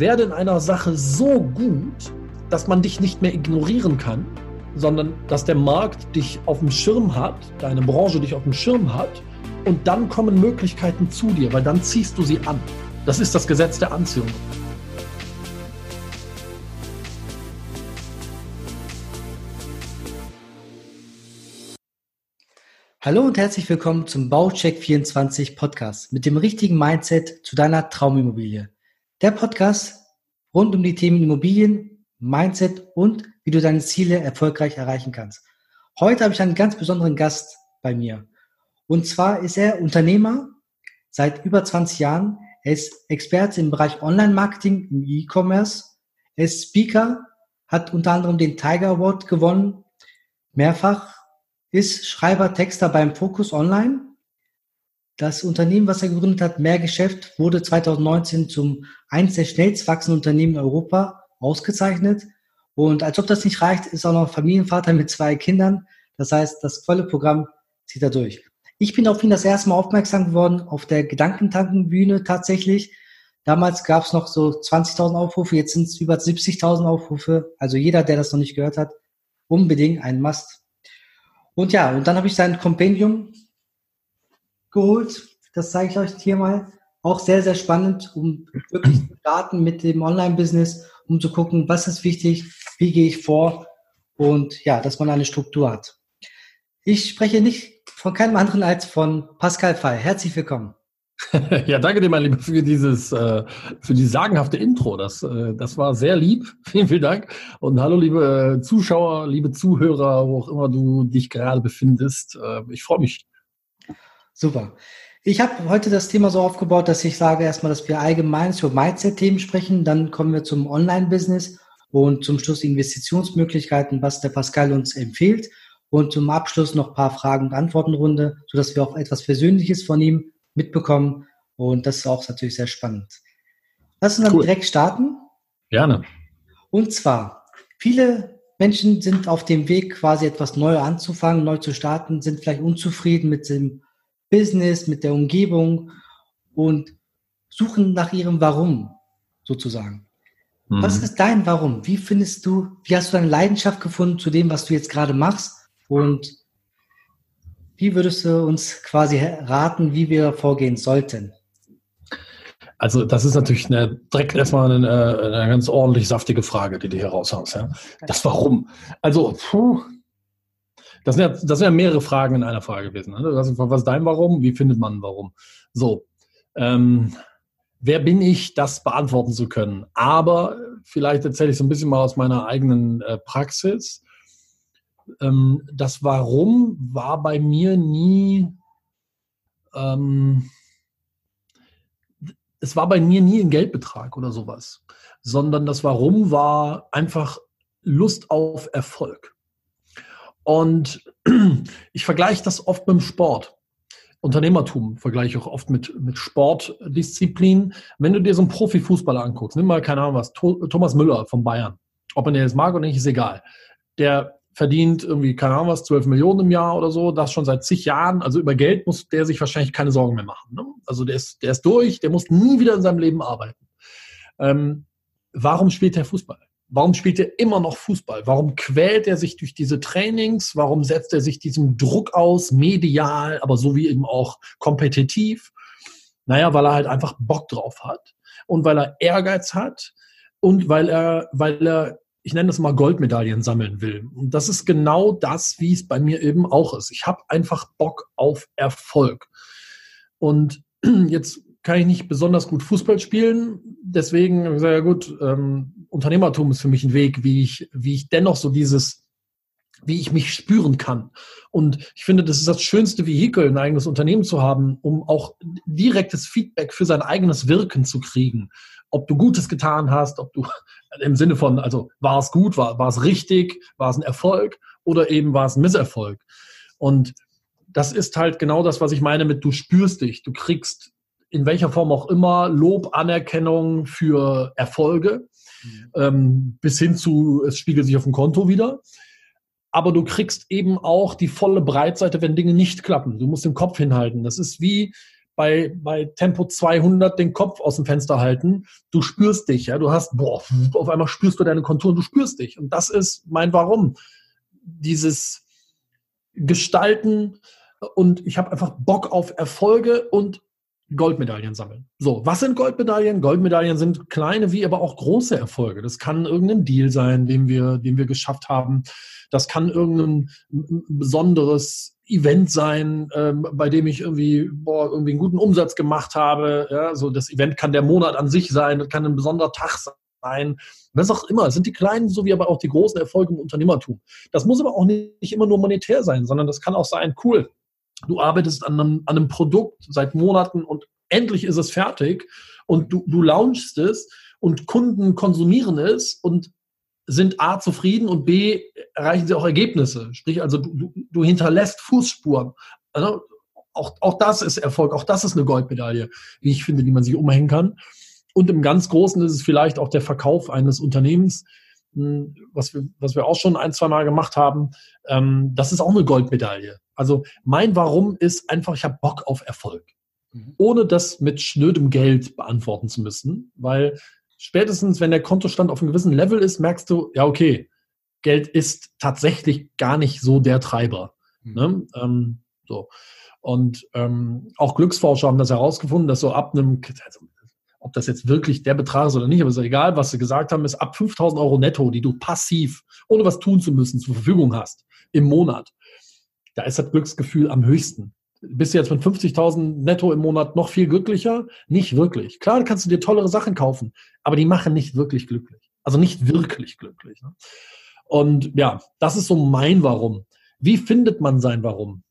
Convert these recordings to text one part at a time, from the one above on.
werde in einer Sache so gut, dass man dich nicht mehr ignorieren kann, sondern dass der Markt dich auf dem Schirm hat, deine Branche dich auf dem Schirm hat und dann kommen Möglichkeiten zu dir, weil dann ziehst du sie an. Das ist das Gesetz der Anziehung. Hallo und herzlich willkommen zum Baucheck 24 Podcast mit dem richtigen Mindset zu deiner Traumimmobilie. Der Podcast rund um die Themen Immobilien, Mindset und wie du deine Ziele erfolgreich erreichen kannst. Heute habe ich einen ganz besonderen Gast bei mir. Und zwar ist er Unternehmer seit über 20 Jahren. Er ist Experte im Bereich Online-Marketing im E-Commerce. Er ist Speaker, hat unter anderem den Tiger Award gewonnen, mehrfach ist Schreiber, Texter beim Focus Online. Das Unternehmen, was er gegründet hat, Mehrgeschäft, wurde 2019 zum eins der schnellst wachsenden Unternehmen in Europa ausgezeichnet. Und als ob das nicht reicht, ist auch noch Familienvater mit zwei Kindern. Das heißt, das volle Programm zieht er durch. Ich bin auf ihn das erste Mal aufmerksam geworden auf der Gedankentankenbühne tatsächlich. Damals gab es noch so 20.000 Aufrufe, jetzt sind es über 70.000 Aufrufe. Also jeder, der das noch nicht gehört hat, unbedingt ein Must und ja, und dann habe ich sein Kompendium geholt. Das zeige ich euch hier mal. Auch sehr, sehr spannend, um wirklich zu starten mit dem Online-Business, um zu gucken, was ist wichtig, wie gehe ich vor und ja, dass man eine Struktur hat. Ich spreche nicht von keinem anderen als von Pascal Fay. Herzlich willkommen. Ja, danke dir, mein Lieber, für dieses, äh, für dieses sagenhafte Intro. Das, äh, das war sehr lieb. Vielen, vielen Dank. Und hallo, liebe Zuschauer, liebe Zuhörer, wo auch immer du dich gerade befindest. Äh, ich freue mich. Super. Ich habe heute das Thema so aufgebaut, dass ich sage erstmal, dass wir allgemein über Mindset-Themen sprechen. Dann kommen wir zum Online-Business und zum Schluss Investitionsmöglichkeiten, was der Pascal uns empfiehlt. Und zum Abschluss noch ein paar Fragen- und Antwortenrunde, sodass wir auch etwas Persönliches von ihm mitbekommen. Und das ist auch natürlich sehr spannend. Lass uns dann cool. direkt starten. Gerne. Und zwar, viele Menschen sind auf dem Weg, quasi etwas neu anzufangen, neu zu starten, sind vielleicht unzufrieden mit dem Business, mit der Umgebung und suchen nach ihrem Warum sozusagen. Mhm. Was ist dein Warum? Wie findest du, wie hast du deine Leidenschaft gefunden zu dem, was du jetzt gerade machst? Und wie würdest du uns quasi raten, wie wir vorgehen sollten? Also das ist natürlich eine, direkt erstmal eine, eine ganz ordentlich saftige Frage, die du hier raushaust. Ja? Das Warum. Also, puh, das sind, ja, das sind ja mehrere Fragen in einer Frage gewesen. Ne? Was ist dein Warum? Wie findet man Warum? So, ähm, wer bin ich, das beantworten zu können? Aber vielleicht erzähle ich so ein bisschen mal aus meiner eigenen äh, Praxis ähm, das Warum war bei mir nie, ähm, es war bei mir nie ein Geldbetrag oder sowas, sondern das Warum war einfach Lust auf Erfolg. Und ich vergleiche das oft mit dem Sport. Unternehmertum vergleiche ich auch oft mit, mit Sportdisziplin. Wenn du dir so einen Profifußballer anguckst, nimm mal, keine Ahnung was, Thomas Müller von Bayern. Ob man den jetzt mag oder nicht, ist egal. Der verdient irgendwie, keine Ahnung was, 12 Millionen im Jahr oder so, das schon seit zig Jahren. Also über Geld muss der sich wahrscheinlich keine Sorgen mehr machen. Ne? Also der ist, der ist durch, der muss nie wieder in seinem Leben arbeiten. Ähm, warum spielt er Fußball? Warum spielt er immer noch Fußball? Warum quält er sich durch diese Trainings? Warum setzt er sich diesem Druck aus, medial, aber so wie eben auch kompetitiv? Naja, weil er halt einfach Bock drauf hat und weil er Ehrgeiz hat und weil er, weil er ich nenne das mal Goldmedaillen sammeln will. Und das ist genau das, wie es bei mir eben auch ist. Ich habe einfach Bock auf Erfolg. Und jetzt kann ich nicht besonders gut Fußball spielen. Deswegen sage ja gut, ähm, Unternehmertum ist für mich ein Weg, wie ich, wie ich dennoch so dieses, wie ich mich spüren kann. Und ich finde, das ist das schönste Vehikel, ein eigenes Unternehmen zu haben, um auch direktes Feedback für sein eigenes Wirken zu kriegen ob du Gutes getan hast, ob du im Sinne von, also war es gut, war, war es richtig, war es ein Erfolg oder eben war es ein Misserfolg. Und das ist halt genau das, was ich meine mit du spürst dich. Du kriegst in welcher Form auch immer Lob, Anerkennung für Erfolge, mhm. ähm, bis hin zu, es spiegelt sich auf dem Konto wieder. Aber du kriegst eben auch die volle Breitseite, wenn Dinge nicht klappen. Du musst den Kopf hinhalten. Das ist wie, bei, bei Tempo 200 den Kopf aus dem Fenster halten. Du spürst dich, ja. Du hast, boah, auf einmal spürst du deine Konturen, du spürst dich. Und das ist mein Warum. Dieses Gestalten und ich habe einfach Bock auf Erfolge und Goldmedaillen sammeln. So, was sind Goldmedaillen? Goldmedaillen sind kleine wie aber auch große Erfolge. Das kann irgendein Deal sein, den wir, den wir geschafft haben. Das kann irgendein besonderes Event sein, ähm, bei dem ich irgendwie, boah, irgendwie einen guten Umsatz gemacht habe. Ja, so das Event kann der Monat an sich sein, das kann ein besonderer Tag sein. Was auch immer. Es sind die kleinen sowie aber auch die großen Erfolge im Unternehmertum. Das muss aber auch nicht immer nur monetär sein, sondern das kann auch sein, cool, du arbeitest an einem, an einem Produkt seit Monaten und endlich ist es fertig und du, du launchst es und Kunden konsumieren es und sind A zufrieden und B erreichen sie auch Ergebnisse. Sprich, also du, du hinterlässt Fußspuren. Also auch, auch das ist Erfolg, auch das ist eine Goldmedaille, wie ich finde, die man sich umhängen kann. Und im ganz Großen ist es vielleicht auch der Verkauf eines Unternehmens, hm, was wir, was wir auch schon ein, zwei Mal gemacht haben. Ähm, das ist auch eine Goldmedaille. Also mein Warum ist einfach, ich habe Bock auf Erfolg. Mhm. Ohne das mit schnödem Geld beantworten zu müssen, weil spätestens, wenn der Kontostand auf einem gewissen Level ist, merkst du, ja, okay, Geld ist tatsächlich gar nicht so der Treiber. Mhm. Ne? Ähm, so. Und ähm, auch Glücksforscher haben das herausgefunden, dass so ab einem, also, ob das jetzt wirklich der Betrag ist oder nicht, aber ist egal, was sie gesagt haben, ist ab 5000 Euro netto, die du passiv, ohne was tun zu müssen, zur Verfügung hast im Monat, da ist das Glücksgefühl am höchsten. Bist du jetzt mit 50.000 netto im Monat noch viel glücklicher? Nicht wirklich. Klar, kannst du dir tollere Sachen kaufen, aber die machen nicht wirklich glücklich. Also nicht wirklich glücklich. Ne? Und ja, das ist so mein Warum. Wie findet man sein Warum?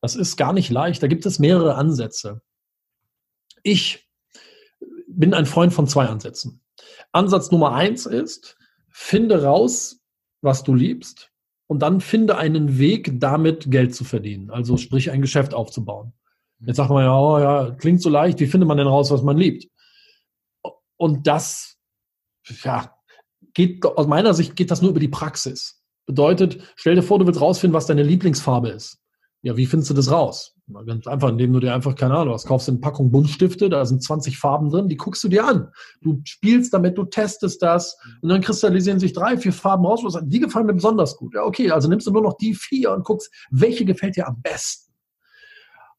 Das ist gar nicht leicht. Da gibt es mehrere Ansätze. Ich bin ein Freund von zwei Ansätzen. Ansatz Nummer eins ist, finde raus, was du liebst und dann finde einen Weg, damit Geld zu verdienen. Also sprich, ein Geschäft aufzubauen. Jetzt sagt man ja, oh ja, klingt so leicht, wie findet man denn raus, was man liebt? Und das, ja, geht, aus meiner Sicht geht das nur über die Praxis. Bedeutet, stell dir vor, du willst rausfinden, was deine Lieblingsfarbe ist. Ja, wie findest du das raus? Ganz einfach, indem du dir einfach, keine Ahnung, was kaufst eine Packung Buntstifte, da sind 20 Farben drin, die guckst du dir an. Du spielst damit, du testest das und dann kristallisieren sich drei, vier Farben raus, was die gefallen mir besonders gut. Ja, okay, also nimmst du nur noch die vier und guckst, welche gefällt dir am besten.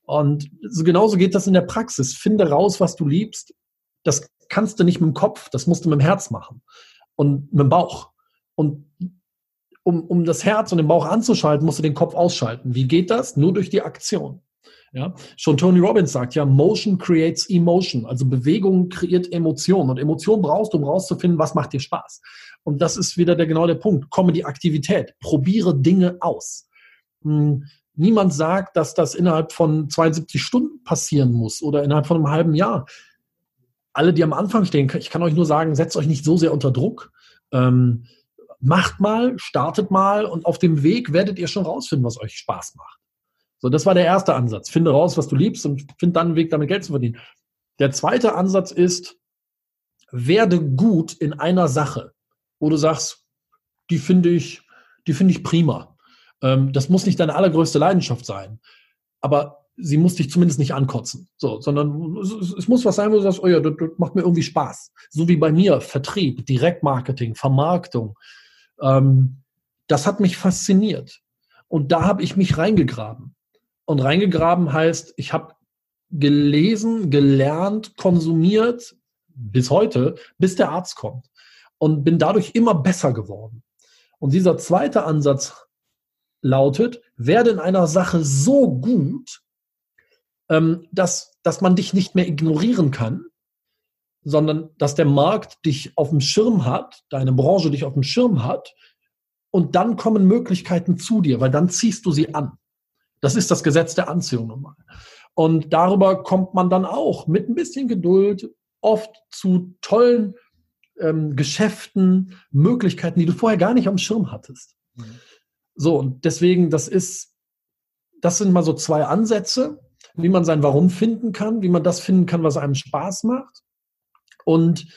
Und so genauso geht das in der Praxis. Finde raus, was du liebst. Das kannst du nicht mit dem Kopf, das musst du mit dem Herz machen und mit dem Bauch. Und um, um das Herz und den Bauch anzuschalten, musst du den Kopf ausschalten. Wie geht das? Nur durch die Aktion. Ja, schon Tony Robbins sagt ja, Motion creates emotion. Also Bewegung kreiert Emotion. Und Emotion brauchst du, um rauszufinden, was macht dir Spaß. Und das ist wieder der, genau der Punkt. Komme die Aktivität. Probiere Dinge aus. Hm, niemand sagt, dass das innerhalb von 72 Stunden passieren muss oder innerhalb von einem halben Jahr. Alle, die am Anfang stehen, ich kann euch nur sagen, setzt euch nicht so sehr unter Druck. Ähm, macht mal, startet mal und auf dem Weg werdet ihr schon rausfinden, was euch Spaß macht. So, das war der erste Ansatz. Finde raus, was du liebst und find dann einen Weg, damit Geld zu verdienen. Der zweite Ansatz ist, werde gut in einer Sache, wo du sagst, die finde ich, die finde ich prima. Ähm, das muss nicht deine allergrößte Leidenschaft sein, aber sie muss dich zumindest nicht ankotzen. So, sondern es, muss was sein, wo du sagst, oh ja, das, das macht mir irgendwie Spaß. So wie bei mir, Vertrieb, Direktmarketing, Vermarktung, ähm, das hat mich fasziniert. Und da habe ich mich reingegraben. Und reingegraben heißt, ich habe gelesen, gelernt, konsumiert bis heute, bis der Arzt kommt. Und bin dadurch immer besser geworden. Und dieser zweite Ansatz lautet, werde in einer Sache so gut, ähm, dass, dass man dich nicht mehr ignorieren kann, sondern dass der Markt dich auf dem Schirm hat, deine Branche dich auf dem Schirm hat und dann kommen Möglichkeiten zu dir, weil dann ziehst du sie an. Das ist das Gesetz der Anziehung nochmal. Und darüber kommt man dann auch mit ein bisschen Geduld oft zu tollen ähm, Geschäften, Möglichkeiten, die du vorher gar nicht am Schirm hattest. Mhm. So, und deswegen, das ist, das sind mal so zwei Ansätze, wie man sein Warum finden kann, wie man das finden kann, was einem Spaß macht. Und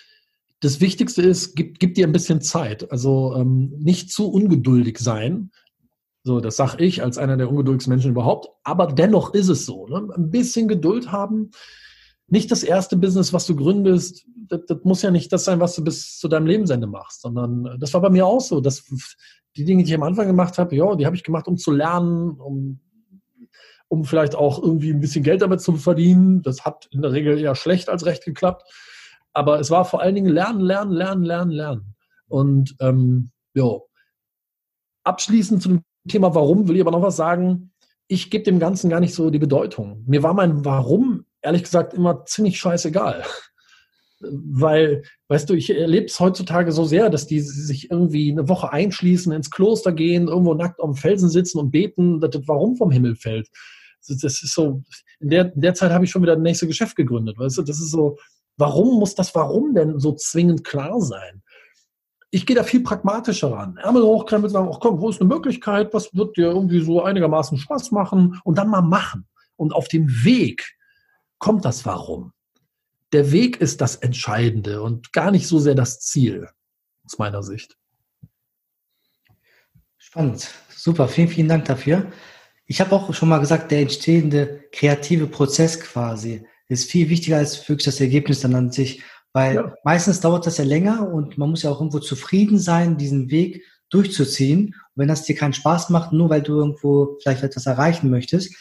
das Wichtigste ist, gib, gib dir ein bisschen Zeit. Also ähm, nicht zu ungeduldig sein. So, das sage ich als einer der ungeduldigsten Menschen überhaupt. Aber dennoch ist es so. Ne? Ein bisschen Geduld haben. Nicht das erste Business, was du gründest, das, das, muss ja nicht das sein, was du bis zu deinem Lebensende machst, sondern das war bei mir auch so. Dass die Dinge, die ich am Anfang gemacht habe, ja, die habe ich gemacht, um zu lernen, um, um vielleicht auch irgendwie ein bisschen Geld damit zu verdienen. Das hat in der Regel eher schlecht als recht geklappt. Aber es war vor allen Dingen Lernen, Lernen, Lernen, Lernen, Lernen. Und ähm, ja, abschließend zu dem Thema Warum will ich aber noch was sagen. Ich gebe dem Ganzen gar nicht so die Bedeutung. Mir war mein Warum, ehrlich gesagt, immer ziemlich scheißegal. Weil, weißt du, ich erlebe es heutzutage so sehr, dass die sich irgendwie eine Woche einschließen, ins Kloster gehen, irgendwo nackt auf dem Felsen sitzen und beten, dass das Warum vom Himmel fällt. Das ist so, in der, in der Zeit habe ich schon wieder das nächste Geschäft gegründet, weißt du, das ist so, warum muss das Warum denn so zwingend klar sein? ich gehe da viel pragmatischer ran. Ärmel hochkrempeln, sagen, ach komm, wo ist eine Möglichkeit, was wird dir irgendwie so einigermaßen Spaß machen und dann mal machen. Und auf dem Weg kommt das Warum. Der Weg ist das Entscheidende und gar nicht so sehr das Ziel, aus meiner Sicht. Spannend. Super, vielen, vielen Dank dafür. Ich habe auch schon mal gesagt, der entstehende kreative Prozess quasi ist viel wichtiger als wirklich das Ergebnis dann an sich. Weil ja. meistens dauert das ja länger und man muss ja auch irgendwo zufrieden sein, diesen Weg durchzuziehen. Und wenn das dir keinen Spaß macht, nur weil du irgendwo vielleicht etwas erreichen möchtest,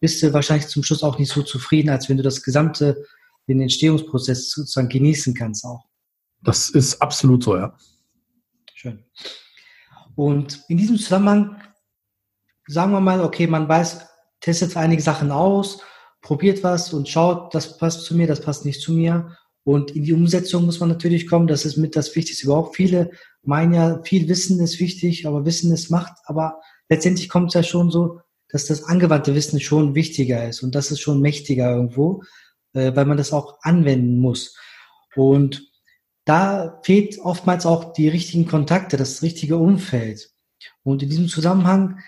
bist du wahrscheinlich zum Schluss auch nicht so zufrieden, als wenn du das gesamte, den Entstehungsprozess sozusagen genießen kannst auch. Das ist absolut so, ja. Schön. Und in diesem Zusammenhang sagen wir mal, okay, man weiß, testet einige Sachen aus, probiert was und schaut, das passt zu mir, das passt nicht zu mir und in die Umsetzung muss man natürlich kommen. Das ist mit das Wichtigste überhaupt. Viele meinen ja, viel Wissen ist wichtig, aber Wissen ist Macht. Aber letztendlich kommt es ja schon so, dass das angewandte Wissen schon wichtiger ist und das ist schon mächtiger irgendwo, äh, weil man das auch anwenden muss. Und da fehlt oftmals auch die richtigen Kontakte, das richtige Umfeld. Und in diesem Zusammenhang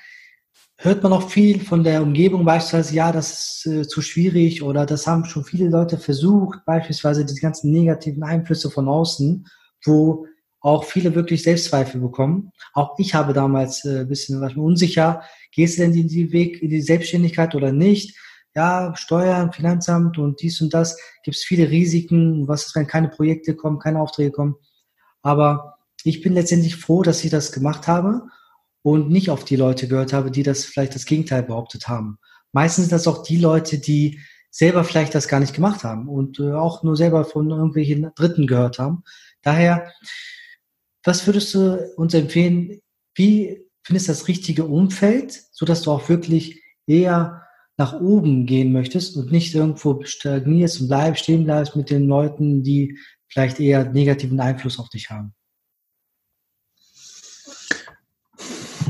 hört man auch viel von der Umgebung beispielsweise, ja, das ist äh, zu schwierig oder das haben schon viele Leute versucht, beispielsweise die ganzen negativen Einflüsse von außen, wo auch viele wirklich Selbstzweifel bekommen. Auch ich habe damals äh, ein bisschen was unsicher, gehst du denn in die Weg in die Selbstständigkeit oder nicht? Ja, Steuern, Finanzamt und dies und das, gibt es viele Risiken, was ist, wenn keine Projekte kommen, keine Aufträge kommen. Aber ich bin letztendlich froh, dass ich das gemacht habe und nicht auf die Leute gehört habe, die das vielleicht das Gegenteil behauptet haben. Meistens sind das auch die Leute, die selber vielleicht das gar nicht gemacht haben und äh, auch nur selber von irgendwelchen Dritten gehört haben. Daher, was würdest du uns empfehlen? Wie findest du das richtige Umfeld, so dass du auch wirklich eher nach oben gehen möchtest und nicht irgendwo stagnierst und bleibst, stehen bleibst mit den Leuten, die vielleicht eher negativen Einfluss auf dich haben?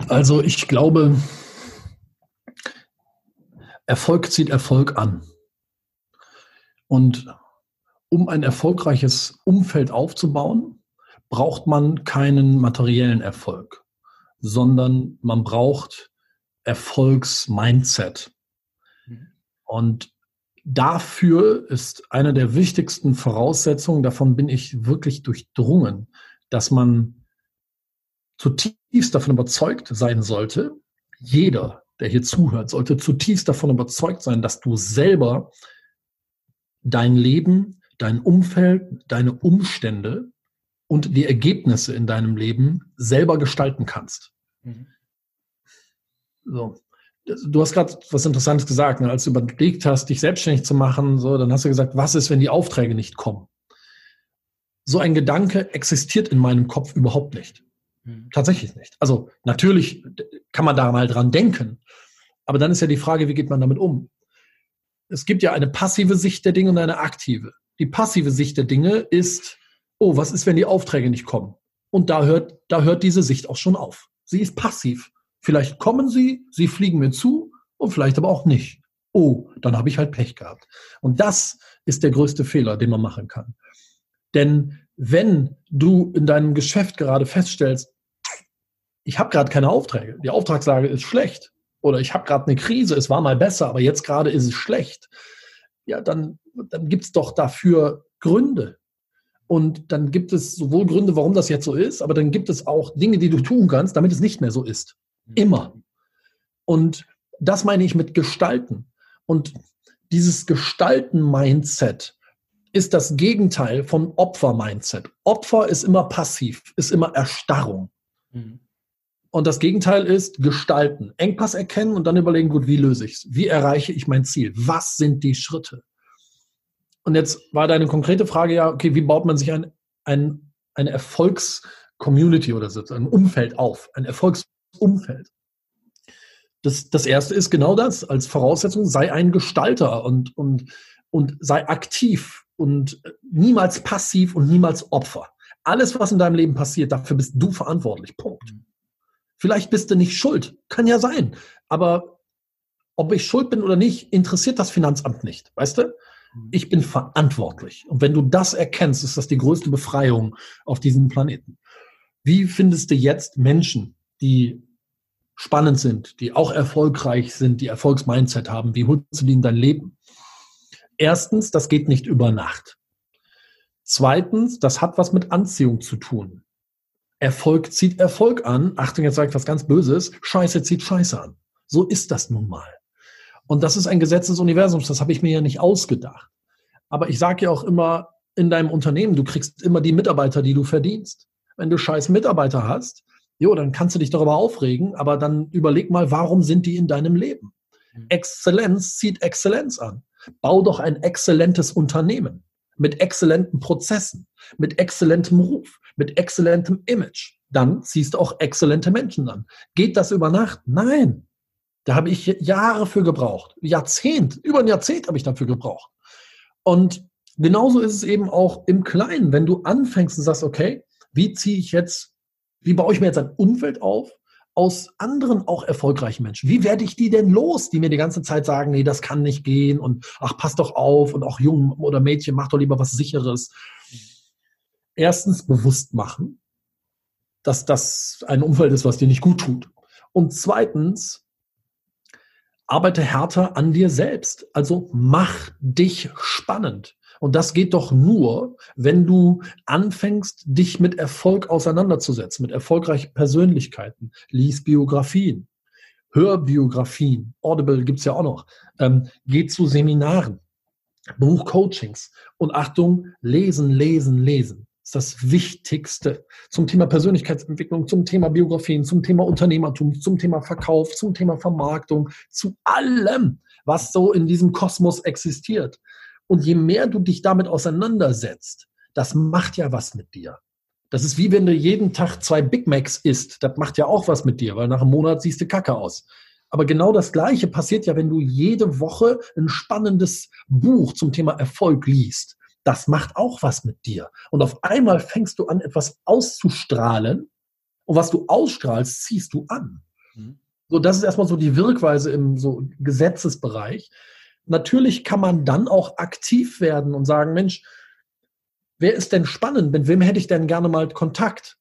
Also ich glaube, Erfolg zieht Erfolg an. Und um ein erfolgreiches Umfeld aufzubauen, braucht man keinen materiellen Erfolg, sondern man braucht Erfolgsmindset. Und dafür ist eine der wichtigsten Voraussetzungen, davon bin ich wirklich durchdrungen, dass man zutiefst davon überzeugt sein sollte, jeder, der hier zuhört, sollte zutiefst davon überzeugt sein, dass du selber dein Leben, dein Umfeld, deine Umstände und die Ergebnisse in deinem Leben selber gestalten kannst. Mhm. So. Du hast gerade was Interessantes gesagt, ne? als du überlegt hast, dich selbstständig zu machen, so, dann hast du gesagt, was ist, wenn die Aufträge nicht kommen? So ein Gedanke existiert in meinem Kopf überhaupt nicht. Mhm. Tatsächlich nicht. Also natürlich kann man da mal dran denken. Aber dann ist ja die Frage, wie geht man damit um? Es gibt ja eine passive Sicht der Dinge und eine aktive. Die passive Sicht der Dinge ist, oh, was ist, wenn die Aufträge nicht kommen? Und da hört, da hört diese Sicht auch schon auf. Sie ist passiv. Vielleicht kommen sie, sie fliegen mir zu und vielleicht aber auch nicht. Oh, dann habe ich halt Pech gehabt. Und das ist der größte Fehler, den man machen kann. Denn wenn du in deinem Geschäft gerade feststellst, ich habe gerade keine Aufträge, die Auftragslage ist schlecht oder ich habe gerade eine Krise, es war mal besser, aber jetzt gerade ist es schlecht, ja, dann, dann gibt es doch dafür Gründe. Und dann gibt es sowohl Gründe, warum das jetzt so ist, aber dann gibt es auch Dinge, die du tun kannst, damit es nicht mehr so ist. Mhm. Immer. Und das meine ich mit Gestalten. Und dieses Gestalten-Mindset ist das Gegenteil von Opfer-Mindset. Opfer ist immer passiv, ist immer Erstarrung. Mhm. Und das Gegenteil ist Gestalten. Engpass erkennen und dann überlegen, gut, wie löse ich es? Wie erreiche ich mein Ziel? Was sind die Schritte? Und jetzt war deine konkrete Frage ja, okay, wie baut man sich ein, ein, eine Erfolgs-Community oder so, ein Umfeld auf, ein Erfolgsumfeld? Das, das erste ist genau das, als Voraussetzung, sei ein Gestalter und, und, und sei aktiv und niemals passiv und niemals Opfer. Alles, was in deinem Leben passiert, dafür bist du verantwortlich. Punkt. Vielleicht bist du nicht schuld. Kann ja sein. Aber ob ich schuld bin oder nicht, interessiert das Finanzamt nicht. Weißt du? Ich bin verantwortlich. Und wenn du das erkennst, ist das die größte Befreiung auf diesem Planeten. Wie findest du jetzt Menschen, die spannend sind, die auch erfolgreich sind, die Erfolgsmindset haben? Wie holst du die in dein Leben? Erstens, das geht nicht über Nacht. Zweitens, das hat was mit Anziehung zu tun. Erfolg zieht Erfolg an. Achtung, jetzt sage ich was ganz Böses. Scheiße zieht Scheiße an. So ist das nun mal. Und das ist ein Gesetz des Universums. Das habe ich mir ja nicht ausgedacht. Aber ich sage ja auch immer in deinem Unternehmen, du kriegst immer die Mitarbeiter, die du verdienst. Wenn du scheiß Mitarbeiter hast, jo, dann kannst du dich darüber aufregen, aber dann überleg mal, warum sind die in deinem Leben? Mhm. Exzellenz zieht Exzellenz an. Bau doch ein exzellentes Unternehmen mit exzellenten Prozessen, mit exzellentem Ruf, mit exzellentem Image. Dann ziehst du auch exzellente Menschen an. Geht das über Nacht? Nein. Da habe ich Jahre für gebraucht. Jahrzehnt, über ein Jahrzehnt habe ich dafür gebraucht. Und genauso ist es eben auch im Kleinen, wenn du anfängst und sagst, okay, wie ziehe ich jetzt, wie baue ich mir jetzt ein Umfeld auf, aus anderen auch erfolgreichen Menschen? Wie werde ich die denn los, die mir die ganze Zeit sagen, nee, das kann nicht gehen und ach, pass doch auf und auch Jungen oder Mädchen, mach doch lieber was Sicheres. Erstens bewusst machen, dass das ein Umfeld ist, was dir nicht gut tut. Und zweitens, arbeite härter an dir selbst. Also mach dich spannend. Und das geht doch nur, wenn du anfängst, dich mit Erfolg auseinanderzusetzen, mit erfolgreichen Persönlichkeiten. Lies Biografien, hör Biografien. Audible gibt's ja auch noch. Ähm, geh zu Seminaren, Buch Coachings. Und Achtung, lesen, lesen, lesen ist das Wichtigste zum Thema Persönlichkeitsentwicklung, zum Thema Biografien, zum Thema Unternehmertum, zum Thema Verkauf, zum Thema Vermarktung, zu allem, was so in diesem Kosmos existiert. Und je mehr du dich damit auseinandersetzt, das macht ja was mit dir. Das ist wie wenn du jeden Tag zwei Big Macs isst. Das macht ja auch was mit dir, weil nach einem Monat siehst du kacke aus. Aber genau das Gleiche passiert ja, wenn du jede Woche ein spannendes Buch zum Thema Erfolg liest. Das macht auch was mit dir. Und auf einmal fängst du an, etwas auszustrahlen. Und was du ausstrahlst, ziehst du an. Mhm. So, das ist erstmal so die Wirkweise im so Gesetzesbereich natürlich kann man dann auch aktiv werden und sagen, Mensch, wer ist denn spannend? Mit wem hätte ich denn gerne mal Kontakt?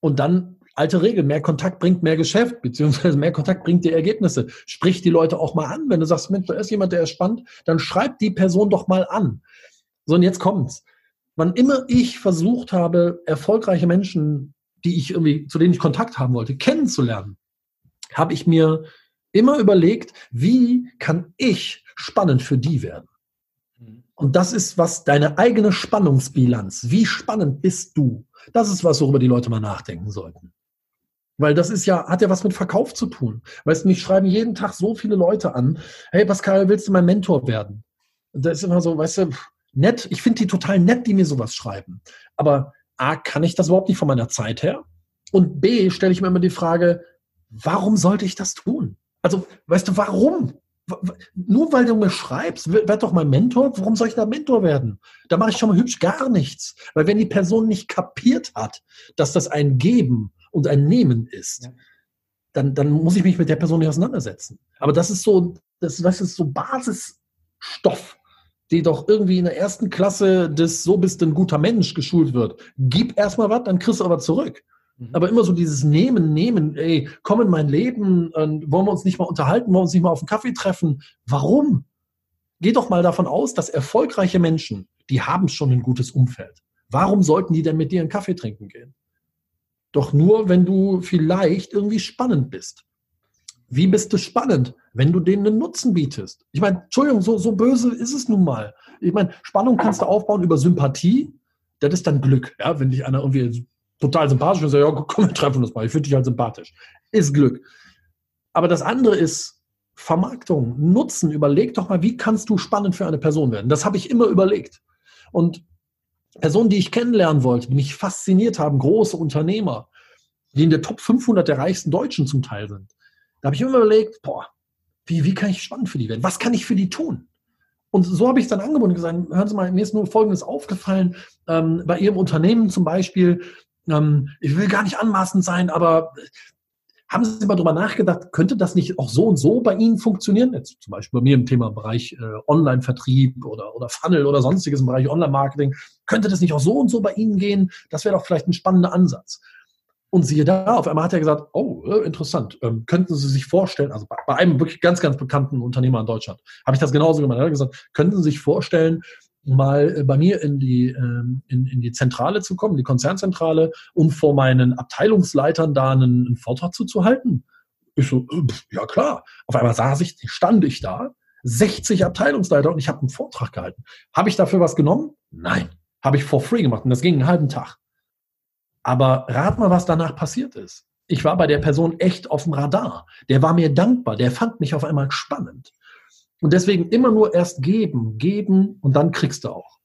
Und dann alte Regel, mehr Kontakt bringt mehr Geschäft, beziehungsweise mehr Kontakt bringt dir Ergebnisse. Sprich die Leute auch mal an. Wenn du sagst, Mensch, da ist jemand, der ist spannend, dann schreib die Person doch mal an. So, und jetzt kommt's. Wann immer ich versucht habe, erfolgreiche Menschen, die ich irgendwie, zu denen ich Kontakt haben wollte, kennenzulernen, habe ich mir immer überlegt, wie kann ich spannend für die werden? Mhm. Und das ist was deine eigene Spannungsbilanz. Wie spannend bist du? Das ist was, worüber die Leute mal nachdenken sollten. Weil das ist ja, hat ja was mit Verkauf zu tun. Weißt du, mich schreiben jeden Tag so viele Leute an, hey Pascal, willst du mein Mentor werden? Und das ist immer so, weißt du, nett, ich finde die total nett, die mir sowas schreiben. Aber A, kann ich das überhaupt nicht von meiner Zeit her? Und B, stelle ich mir immer die Frage, warum sollte ich das tun? Also, weißt du, warum? Nur weil du mir schreibst, werd doch mein Mentor, warum soll ich da Mentor werden? Da mache ich schon mal hübsch gar nichts. Weil wenn die Person nicht kapiert hat, dass das ein Geben und ein Nehmen ist, ja. dann, dann muss ich mich mit der Person nicht auseinandersetzen. Aber das ist so, das, das ist so Basisstoff, die doch irgendwie in der ersten Klasse des So bist du ein guter Mensch geschult wird. Gib erstmal was, dann kriegst du aber zurück. Mhm. Aber immer so dieses Nehmen, Nehmen, ey, komm in mein Leben, wollen wir uns nicht mal unterhalten, wollen wir uns nicht mal auf einen Kaffee treffen. Warum? Geh doch mal davon aus, dass erfolgreiche Menschen, die haben schon ein gutes Umfeld. Warum sollten die denn mit dir einen Kaffee trinken gehen? Doch nur, wenn du vielleicht irgendwie spannend bist. Wie bist du spannend, wenn du denen einen Nutzen bietest? Ich meine, Entschuldigung, so, so böse ist es nun mal. Ich meine, Spannung kannst du aufbauen über Sympathie. Das ist dann Glück. Ja? Wenn dich einer irgendwie total sympathisch ist, ja, komm, wir treffen uns mal. Ich finde dich halt sympathisch. Ist Glück. Aber das andere ist Vermarktung, Nutzen. Überleg doch mal, wie kannst du spannend für eine Person werden? Das habe ich immer überlegt. Und Personen, die ich kennenlernen wollte, die mich fasziniert haben, große Unternehmer, die in der Top 500 der reichsten Deutschen zum Teil sind. Da habe ich immer überlegt, boah, wie, wie kann ich spannend für die werden? Was kann ich für die tun? Und so habe ich es dann angeboten und gesagt, hören Sie mal, mir ist nur Folgendes aufgefallen, ähm, bei Ihrem Unternehmen zum Beispiel, ähm, ich will gar nicht anmaßend sein, aber haben Sie mal darüber nachgedacht, könnte das nicht auch so und so bei Ihnen funktionieren? Jetzt zum Beispiel bei mir im Thema Bereich äh, Online-Vertrieb oder, oder Funnel oder sonstiges im Bereich Online-Marketing. Könnte das nicht auch so und so bei Ihnen gehen? Das wäre doch vielleicht ein spannender Ansatz. Und siehe da, auf einmal hat er gesagt, oh, äh, interessant, ähm, könnten Sie sich vorstellen, also bei, bei, einem wirklich ganz, ganz bekannten Unternehmer in Deutschland, habe ich das genauso gemacht. Er hat gesagt, könnten Sie sich vorstellen, mal äh, bei mir in die, ähm, in, in die Zentrale zu kommen, die Konzernzentrale, um vor meinen Abteilungsleitern da einen, einen Vortrag zuzuhalten? Ich so, äh, ja klar. Auf einmal saß ich, stand ich da, 60 Abteilungsleiter und ich habe einen Vortrag gehalten. Habe ich dafür was genommen? Nein. Habe ich for free gemacht und das ging einen halben Tag. Aber rat mal, was danach passiert ist. Ich war bei der Person echt auf dem Radar. Der war mir dankbar. Der fand mich auf einmal spannend. Und deswegen immer nur erst geben, geben und dann kriegst du auch.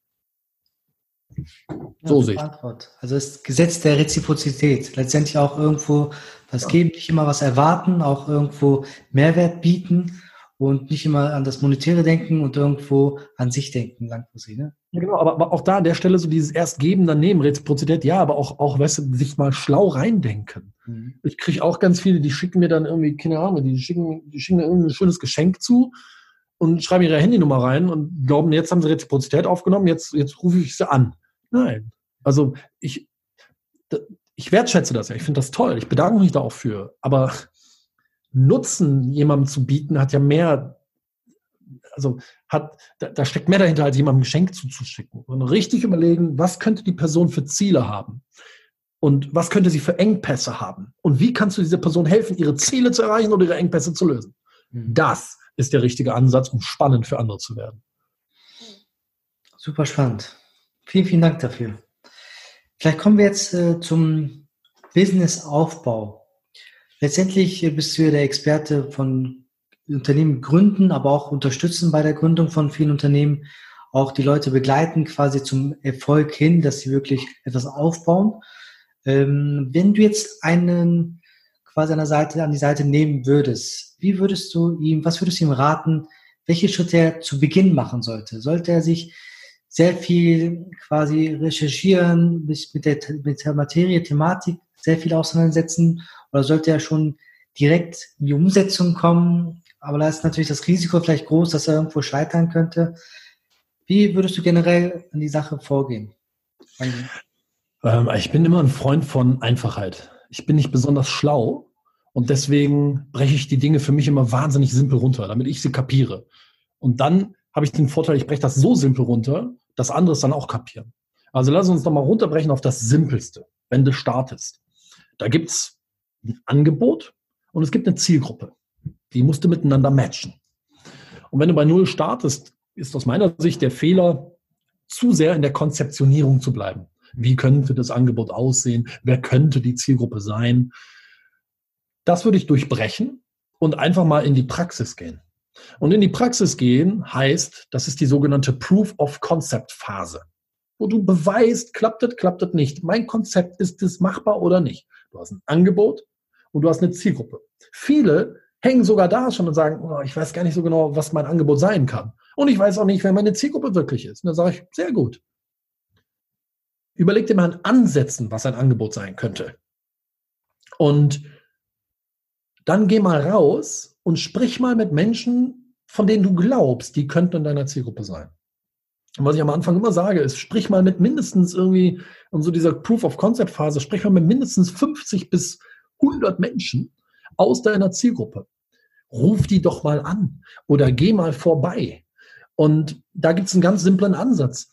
So ja, sehe ich. Antwort. Also das Gesetz der Reziprozität. Letztendlich auch irgendwo was ja. geben, nicht immer was erwarten, auch irgendwo Mehrwert bieten und nicht immer an das Monetäre denken und irgendwo an sich denken langfristig. Ne? Ja, genau, aber, aber, auch da an der Stelle so dieses erst geben, dann nehmen, Reziprozität, ja, aber auch, auch weißt du, sich mal schlau reindenken. Mhm. Ich kriege auch ganz viele, die schicken mir dann irgendwie, keine Ahnung, die schicken, die schicken mir irgendein schönes Geschenk zu und schreiben ihre Handynummer rein und glauben, jetzt haben sie Reziprozität aufgenommen, jetzt, jetzt rufe ich sie an. Nein. Also ich, ich wertschätze das ja, ich finde das toll, ich bedanke mich da auch für, aber Nutzen jemandem zu bieten, hat ja mehr, also hat, da, da steckt mehr dahinter, als jemandem ein Geschenk zuzuschicken. Und richtig überlegen, was könnte die Person für Ziele haben? Und was könnte sie für Engpässe haben? Und wie kannst du dieser Person helfen, ihre Ziele zu erreichen oder ihre Engpässe zu lösen? Mhm. Das ist der richtige Ansatz, um spannend für andere zu werden. Super spannend. Vielen, vielen Dank dafür. Vielleicht kommen wir jetzt äh, zum Businessaufbau. Letztendlich bist du ja der Experte von Unternehmen gründen, aber auch unterstützen bei der Gründung von vielen Unternehmen, auch die Leute begleiten quasi zum Erfolg hin, dass sie wirklich etwas aufbauen. Ähm, wenn du jetzt einen quasi an der Seite, an die Seite nehmen würdest, wie würdest du ihm, was würdest du ihm raten, welche Schritte er zu Beginn machen sollte? Sollte er sich sehr viel quasi recherchieren, mit der, mit der Materie, Thematik sehr viel auseinandersetzen oder sollte er schon direkt in die Umsetzung kommen? Aber da ist natürlich das Risiko vielleicht groß, dass er irgendwo scheitern könnte. Wie würdest du generell an die Sache vorgehen? Ähm, ich bin immer ein Freund von Einfachheit. Ich bin nicht besonders schlau und deswegen breche ich die Dinge für mich immer wahnsinnig simpel runter, damit ich sie kapiere. Und dann habe ich den Vorteil, ich breche das so simpel runter, dass andere es dann auch kapieren. Also lass uns doch mal runterbrechen auf das Simpelste, wenn du startest. Da gibt es ein Angebot und es gibt eine Zielgruppe. Die musst du miteinander matchen. Und wenn du bei Null startest, ist aus meiner Sicht der Fehler, zu sehr in der Konzeptionierung zu bleiben. Wie könnte das Angebot aussehen? Wer könnte die Zielgruppe sein? Das würde ich durchbrechen und einfach mal in die Praxis gehen. Und in die Praxis gehen heißt, das ist die sogenannte Proof of Concept Phase, wo du beweist, klappt es, klappt es nicht. Mein Konzept ist es machbar oder nicht. Du hast ein Angebot, und du hast eine Zielgruppe. Viele hängen sogar da schon und sagen, oh, ich weiß gar nicht so genau, was mein Angebot sein kann. Und ich weiß auch nicht, wer meine Zielgruppe wirklich ist. Und dann sage ich, sehr gut. Überleg dir mal an Ansätzen, was ein Angebot sein könnte. Und dann geh mal raus und sprich mal mit Menschen, von denen du glaubst, die könnten in deiner Zielgruppe sein. Und was ich am Anfang immer sage, ist, sprich mal mit mindestens irgendwie, und so dieser Proof of Concept Phase, sprich mal mit mindestens 50 bis 100 Menschen aus deiner Zielgruppe. Ruf die doch mal an oder geh mal vorbei. Und da gibt es einen ganz simplen Ansatz.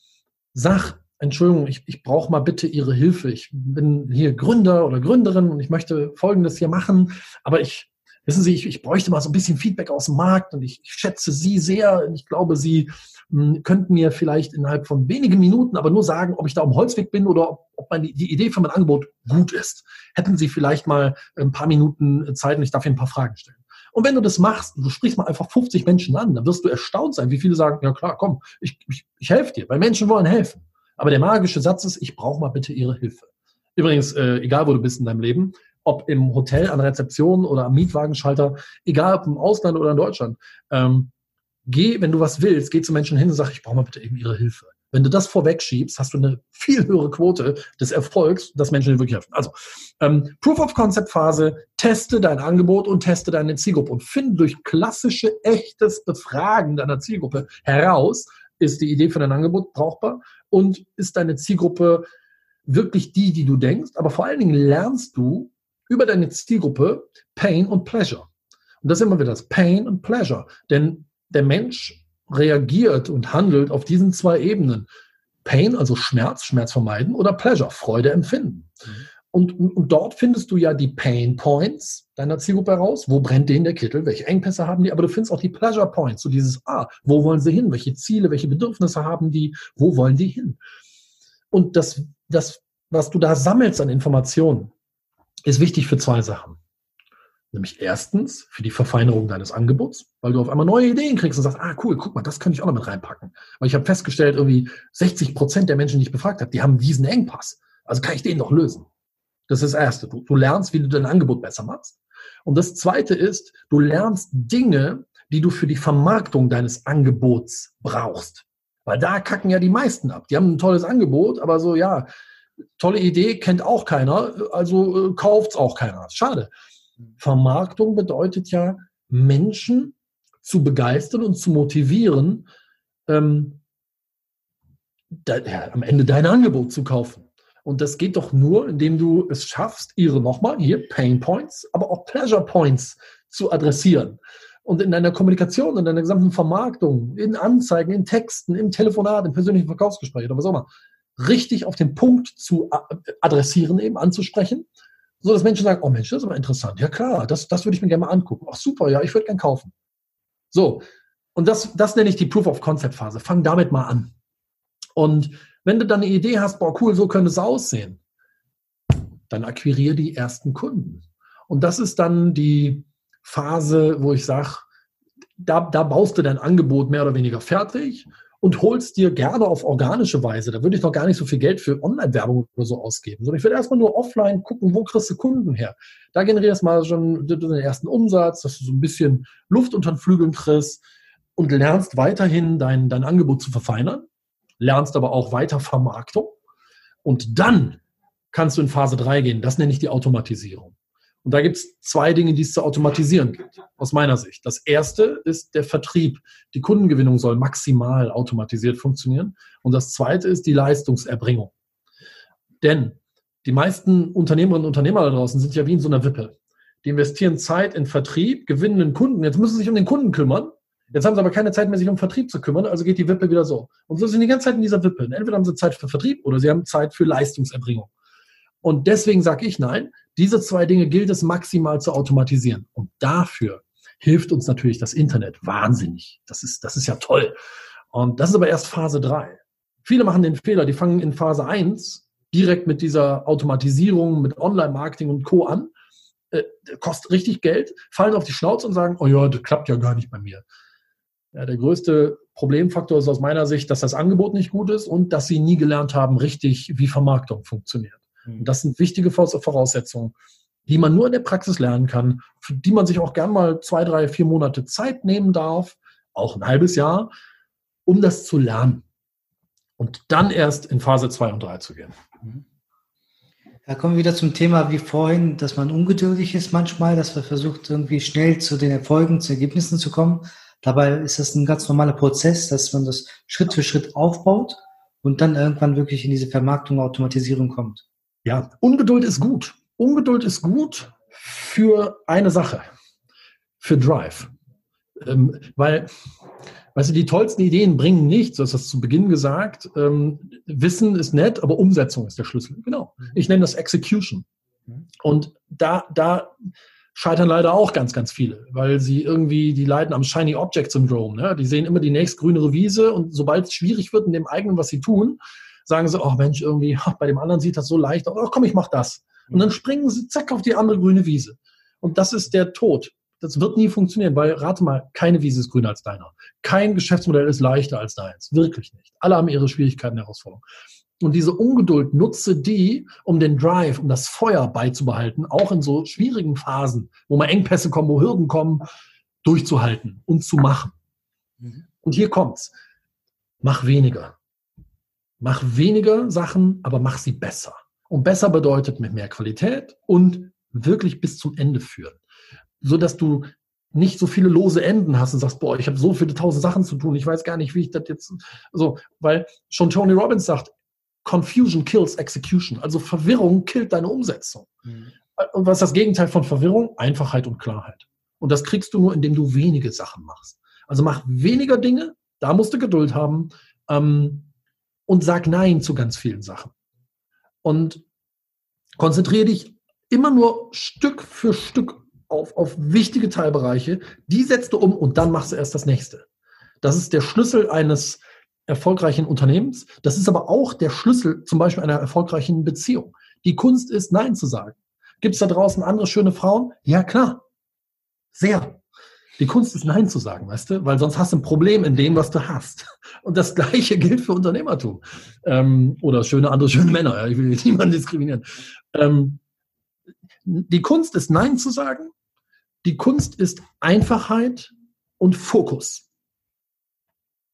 Sag, Entschuldigung, ich, ich brauche mal bitte Ihre Hilfe. Ich bin hier Gründer oder Gründerin und ich möchte Folgendes hier machen, aber ich, wissen Sie, ich, ich bräuchte mal so ein bisschen Feedback aus dem Markt und ich, ich schätze Sie sehr. Ich glaube, Sie mh, hm, könnten mir vielleicht innerhalb von wenigen Minuten aber nur sagen, ob ich da um Holzweg bin oder ob, ob meine, die Idee für mein Angebot gut ist. Hätten Sie vielleicht mal ein paar Minuten Zeit und ich darf Ihnen ein paar Fragen stellen. Und wenn du das machst, du sprichst mal einfach 50 Menschen an, dann wirst du erstaunt sein, wie viele sagen, ja klar, komm, ich, ich, ich helfe dir, weil Menschen wollen helfen. Aber der magische Satz ist, ich brauche mal bitte Ihre Hilfe. Übrigens, äh, egal wo du bist in deinem Leben, ob im Hotel, an der Rezeption oder am Mietwagenschalter, egal ob im Ausland oder in Deutschland, ähm, geh, wenn du was willst, geh zu Menschen hin und sag, ich brauche mal bitte eben ihre Hilfe. Wenn du das vorwegschiebst, hast du eine viel höhere Quote des Erfolgs, dass Menschen dir wirklich helfen. Also, ähm, Proof of Concept Phase, teste dein Angebot und teste deine Zielgruppe und finde durch klassische, echtes Befragen deiner Zielgruppe heraus, ist die Idee für dein Angebot brauchbar und ist deine Zielgruppe wirklich die, die du denkst, aber vor allen Dingen lernst du über deine Zielgruppe Pain und Pleasure. Und das ist immer wieder das Pain und Pleasure. Denn der Mensch reagiert und handelt auf diesen zwei Ebenen. Pain, also Schmerz, Schmerz vermeiden, oder Pleasure, Freude empfinden. Mhm. Und, und, dort findest du ja die Pain Points deiner Zielgruppe heraus. Wo brennt denen der Kittel? Welche Engpässe haben die? Aber du findest auch die Pleasure Points. So dieses, ah, wo wollen sie hin? Welche Ziele, welche Bedürfnisse haben die? Wo wollen die hin? Und das, das, was du da sammelst an Informationen, ist wichtig für zwei Sachen. Nämlich erstens für die Verfeinerung deines Angebots, weil du auf einmal neue Ideen kriegst und sagst, ah cool, guck mal, das könnte ich auch noch mit reinpacken. Weil ich habe festgestellt, irgendwie 60 Prozent der Menschen, die ich befragt habe, die haben diesen Engpass. Also kann ich den doch lösen. Das ist das Erste. Du, du lernst, wie du dein Angebot besser machst. Und das Zweite ist, du lernst Dinge, die du für die Vermarktung deines Angebots brauchst. Weil da kacken ja die meisten ab. Die haben ein tolles Angebot, aber so, ja, tolle Idee, kennt auch keiner, also äh, kauft's auch keiner. Schade. Vermarktung bedeutet ja, Menschen zu begeistern und zu motivieren, ähm, da, ja, am Ende dein Angebot zu kaufen. Und das geht doch nur, indem du es schaffst, ihre nochmal, hier Pain Points, aber auch Pleasure Points zu adressieren. Und in deiner Kommunikation, in deiner gesamten Vermarktung, in Anzeigen, in Texten, im Telefonat, im persönlichen Verkaufsgespräch oder was auch immer, richtig auf den Punkt zu adressieren, eben anzusprechen, so dass Menschen sagen, oh Mensch, das ist aber interessant. Ja klar, das, das würde ich mir gerne mal angucken. Ach super, ja, ich würde gerne kaufen. So, und das, das nenne ich die Proof of Concept Phase. Fang damit mal an. Und wenn du dann eine Idee hast, boah cool, so könnte es aussehen, dann akquiriere die ersten Kunden. Und das ist dann die Phase, wo ich sage, da, da baust du dein Angebot mehr oder weniger fertig und holst dir gerne auf organische Weise. Da würde ich noch gar nicht so viel Geld für Online-Werbung oder so ausgeben, sondern ich würde erstmal nur offline gucken, wo kriegst du Kunden her. Da generierst du mal schon den ersten Umsatz, dass du so ein bisschen Luft unter den Flügeln kriegst und lernst weiterhin dein, dein Angebot zu verfeinern, lernst aber auch weiter Vermarktung und dann kannst du in Phase 3 gehen. Das nenne ich die Automatisierung. Und da gibt es zwei Dinge, die es zu automatisieren gibt, aus meiner Sicht. Das erste ist der Vertrieb. Die Kundengewinnung soll maximal automatisiert funktionieren. Und das zweite ist die Leistungserbringung. Denn die meisten Unternehmerinnen und Unternehmer da draußen sind ja wie in so einer Wippe. Die investieren Zeit in Vertrieb, gewinnen einen Kunden. Jetzt müssen sie sich um den Kunden kümmern. Jetzt haben sie aber keine Zeit mehr, sich um Vertrieb zu kümmern, also geht die Wippe wieder so. Und so sind die ganze Zeit in dieser Wippe. Entweder haben sie Zeit für Vertrieb oder sie haben Zeit für Leistungserbringung. Und deswegen sage ich nein, diese zwei Dinge gilt es maximal zu automatisieren. Und dafür hilft uns natürlich das Internet wahnsinnig. Das ist, das ist ja toll. Und das ist aber erst Phase drei. Viele machen den Fehler, die fangen in Phase eins direkt mit dieser Automatisierung, mit Online-Marketing und Co. an, äh, kostet richtig Geld, fallen auf die Schnauze und sagen, oh ja, das klappt ja gar nicht bei mir. Ja, der größte Problemfaktor ist aus meiner Sicht, dass das Angebot nicht gut ist und dass sie nie gelernt haben, richtig, wie Vermarktung funktioniert. Und mhm. das sind wichtige Voraussetzungen, die man nur in der Praxis lernen kann, für die man sich auch gern mal zwei, drei, vier Monate Zeit nehmen darf, auch ein halbes Jahr, um das zu lernen. Und dann erst in Phase 2 und 3 zu gehen. Mhm. Da kommen wir wieder zum Thema wie vorhin, dass man ungeduldig ist manchmal, dass man versucht, irgendwie schnell zu den Erfolgen, zu Ergebnissen zu kommen. Dabei ist das ein ganz normaler Prozess, dass man das Schritt für Schritt aufbaut und dann irgendwann wirklich in diese Vermarktung, Automatisierung kommt. Ja, Ungeduld ist gut. Ungeduld ist gut für eine Sache, für Drive. Ähm, weil, weißt du, die tollsten Ideen bringen nichts, du hast das zu Beginn gesagt. Ähm, Wissen ist nett, aber Umsetzung ist der Schlüssel. Genau. Ich nenne das Execution. Mhm. Und da, da scheitern leider auch ganz, ganz viele, weil sie irgendwie, die leiden am Shiny Object Syndrome. Ne? Die sehen immer die nächstgrünere Wiese und sobald es schwierig wird in dem eigenen, was sie tun, sagen sie, oh Mensch, irgendwie, bei dem anderen sieht das so leicht aus, oh komm, ich mach das. Und dann springen sie zack auf die andere grüne Wiese. Und das ist der Tod. Das wird nie funktionieren, weil rate mal, keine Wiese ist grüner als deiner. Kein Geschäftsmodell ist leichter als deins. Wirklich nicht. Alle haben ihre Schwierigkeiten, Herausforderungen. Und diese Ungeduld nutze die, um den Drive, um das Feuer beizubehalten, auch in so schwierigen Phasen, wo mal Engpässe kommen, wo Hürden kommen, durchzuhalten und zu machen. Mhm. Und hier kommt's. Mach weniger. Mach weniger Sachen, aber mach sie besser. Und besser bedeutet mit mehr Qualität und wirklich bis zum Ende führen. So dass du nicht so viele lose Enden hast und sagst, boah, ich habe so viele tausend Sachen zu tun, ich weiß gar nicht, wie ich das jetzt so, weil schon Tony Robbins sagt, Confusion kills execution. Also Verwirrung killt deine Umsetzung. Mhm. Und was ist das Gegenteil von Verwirrung? Einfachheit und Klarheit. Und das kriegst du nur, indem du wenige Sachen machst. Also mach weniger Dinge, da musst du Geduld haben ähm, und sag Nein zu ganz vielen Sachen. Und konzentriere dich immer nur Stück für Stück auf, auf wichtige Teilbereiche. Die setzt du um und dann machst du erst das nächste. Das ist der Schlüssel eines erfolgreichen Unternehmens. Das ist aber auch der Schlüssel zum Beispiel einer erfolgreichen Beziehung. Die Kunst ist, Nein zu sagen. Gibt es da draußen andere schöne Frauen? Ja, klar. Sehr. Die Kunst ist Nein zu sagen, weißt du? Weil sonst hast du ein Problem in dem, was du hast. Und das Gleiche gilt für Unternehmertum. Ähm, oder schöne andere schöne Männer. Ja? Ich will niemanden diskriminieren. Ähm, die Kunst ist Nein zu sagen. Die Kunst ist Einfachheit und Fokus.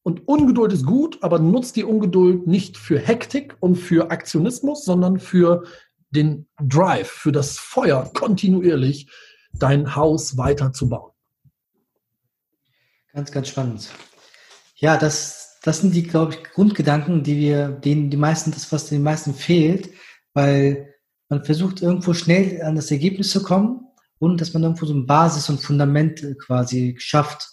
Und Ungeduld ist gut, aber nutzt die Ungeduld nicht für Hektik und für Aktionismus, sondern für den Drive, für das Feuer, kontinuierlich dein Haus weiter zu bauen. Ganz, ganz spannend. Ja, das, das sind die, glaube ich, Grundgedanken, die wir, denen die meisten, das, was den meisten fehlt, weil man versucht irgendwo schnell an das Ergebnis zu kommen und dass man irgendwo so ein Basis und Fundament quasi schafft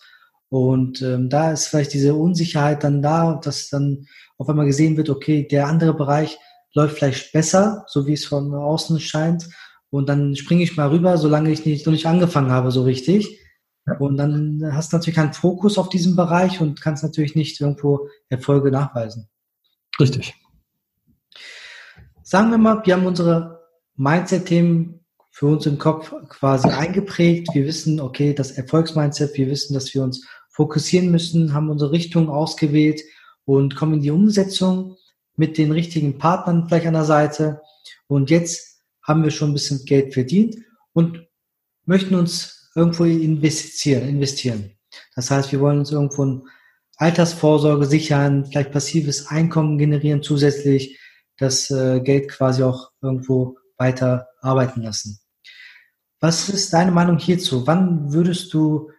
und ähm, da ist vielleicht diese Unsicherheit dann da, dass dann auf einmal gesehen wird, okay, der andere Bereich läuft vielleicht besser, so wie es von außen scheint. Und dann springe ich mal rüber, solange ich nicht, noch nicht angefangen habe, so richtig. Und dann hast du natürlich keinen Fokus auf diesem Bereich und kannst natürlich nicht irgendwo Erfolge nachweisen. Richtig. Sagen wir mal, wir haben unsere Mindset-Themen für uns im Kopf quasi eingeprägt. Wir wissen, okay, das Erfolgsmindset, wir wissen, dass wir uns fokussieren müssen, haben unsere Richtung ausgewählt und kommen in die Umsetzung mit den richtigen Partnern vielleicht an der Seite. Und jetzt haben wir schon ein bisschen Geld verdient und möchten uns irgendwo investieren. investieren. Das heißt, wir wollen uns irgendwo eine Altersvorsorge sichern, vielleicht passives Einkommen generieren zusätzlich, das äh, Geld quasi auch irgendwo weiter arbeiten lassen. Was ist deine Meinung hierzu? Wann würdest du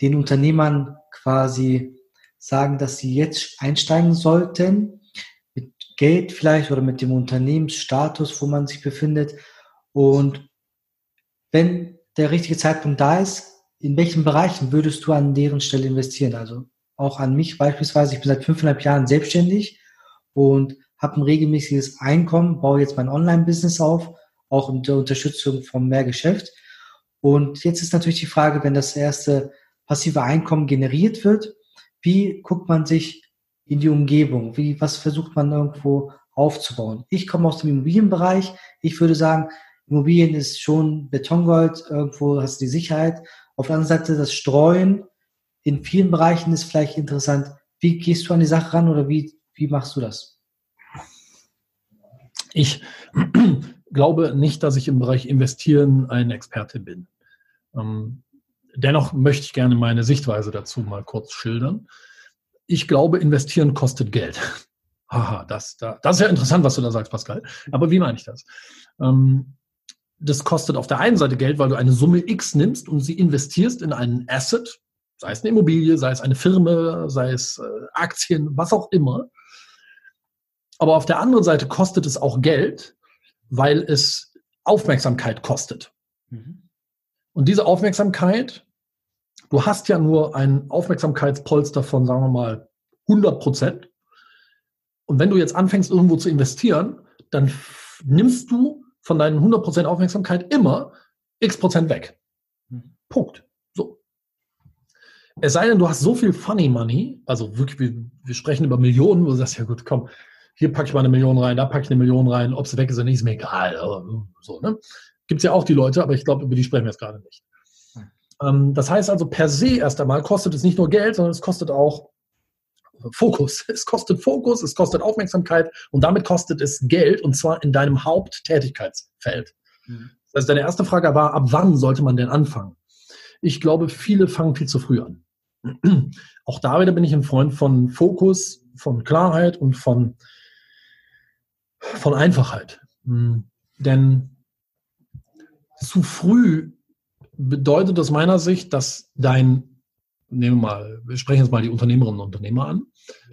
den Unternehmern quasi sagen, dass sie jetzt einsteigen sollten, mit Geld vielleicht oder mit dem Unternehmensstatus, wo man sich befindet. Und wenn der richtige Zeitpunkt da ist, in welchen Bereichen würdest du an deren Stelle investieren? Also auch an mich beispielsweise. Ich bin seit fünfeinhalb Jahren selbstständig und habe ein regelmäßiges Einkommen, baue jetzt mein Online-Business auf, auch unter Unterstützung vom Mehrgeschäft. Und jetzt ist natürlich die Frage, wenn das erste passive Einkommen generiert wird, wie guckt man sich in die Umgebung? Wie, was versucht man irgendwo aufzubauen? Ich komme aus dem Immobilienbereich. Ich würde sagen, Immobilien ist schon Betongold. Irgendwo hast du die Sicherheit. Auf der anderen Seite das Streuen in vielen Bereichen ist vielleicht interessant. Wie gehst du an die Sache ran oder wie, wie machst du das? Ich glaube nicht, dass ich im Bereich Investieren ein Experte bin. Ähm, dennoch möchte ich gerne meine Sichtweise dazu mal kurz schildern. Ich glaube, investieren kostet Geld. Haha, das, das ist ja interessant, was du da sagst, Pascal. Aber wie meine ich das? Ähm, das kostet auf der einen Seite Geld, weil du eine Summe X nimmst und sie investierst in einen Asset, sei es eine Immobilie, sei es eine Firma, sei es äh, Aktien, was auch immer. Aber auf der anderen Seite kostet es auch Geld, weil es Aufmerksamkeit kostet. Mhm. Und diese Aufmerksamkeit Du hast ja nur ein Aufmerksamkeitspolster von, sagen wir mal, 100 Prozent. Und wenn du jetzt anfängst, irgendwo zu investieren, dann nimmst du von deinen 100 Prozent Aufmerksamkeit immer x Prozent weg. Punkt. So. Es sei denn, du hast so viel Funny Money, also wirklich, wir, wir sprechen über Millionen, wo du sagst, ja gut, komm, hier packe ich mal eine Million rein, da packe ich eine Million rein, ob sie weg ist oder nicht, ist mir egal. So, ne? Gibt es ja auch die Leute, aber ich glaube, über die sprechen wir jetzt gerade nicht. Ähm, das heißt also, per se erst einmal kostet es nicht nur Geld, sondern es kostet auch Fokus. Es kostet Fokus, es kostet Aufmerksamkeit und damit kostet es Geld und zwar in deinem Haupttätigkeitsfeld. Mhm. Das heißt, deine erste Frage war, ab wann sollte man denn anfangen? Ich glaube, viele fangen viel zu früh an. Auch da wieder bin ich ein Freund von Fokus, von Klarheit und von, von Einfachheit. Mhm. Denn zu früh bedeutet aus meiner Sicht, dass dein, nehmen wir mal, wir sprechen jetzt mal die Unternehmerinnen und Unternehmer an,